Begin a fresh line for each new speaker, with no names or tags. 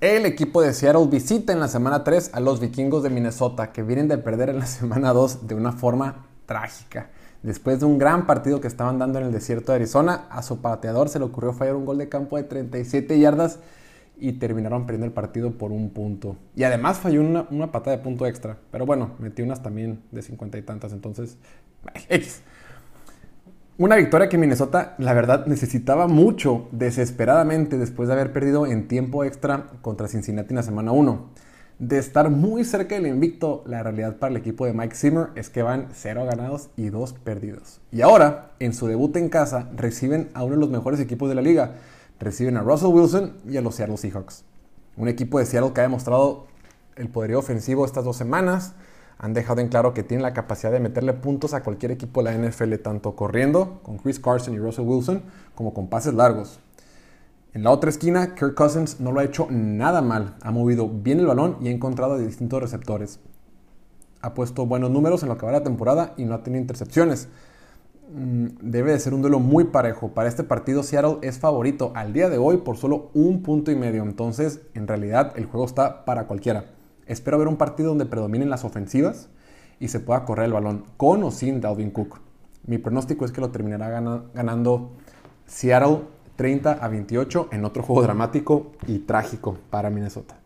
El equipo de Seattle visita en la semana 3 a los vikingos de Minnesota, que vienen de perder en la semana 2 de una forma trágica. Después de un gran partido que estaban dando en el desierto de Arizona, a su pateador se le ocurrió fallar un gol de campo de 37 yardas y terminaron perdiendo el partido por un punto. Y además falló una, una patada de punto extra. Pero bueno, metió unas también de 50 y tantas, entonces, X. Una victoria que Minnesota, la verdad, necesitaba mucho, desesperadamente, después de haber perdido en tiempo extra contra Cincinnati en la semana 1. De estar muy cerca del invicto, la realidad para el equipo de Mike Zimmer es que van 0 ganados y 2 perdidos. Y ahora, en su debut en casa, reciben a uno de los mejores equipos de la liga. Reciben a Russell Wilson y a los Seattle Seahawks. Un equipo de Seattle que ha demostrado el poderío ofensivo estas dos semanas han dejado en claro que tienen la capacidad de meterle puntos a cualquier equipo de la NFL, tanto corriendo con Chris Carson y Russell Wilson, como con pases largos. En la otra esquina, Kirk Cousins no lo ha hecho nada mal. Ha movido bien el balón y ha encontrado distintos receptores. Ha puesto buenos números en lo que va la temporada y no ha tenido intercepciones. Mm, debe de ser un duelo muy parejo. Para este partido, Seattle es favorito al día de hoy por solo un punto y medio. Entonces, en realidad, el juego está para cualquiera. Espero ver un partido donde predominen las ofensivas y se pueda correr el balón, con o sin Dalvin Cook. Mi pronóstico es que lo terminará ganando Seattle 30 a 28 en otro juego dramático y trágico para Minnesota.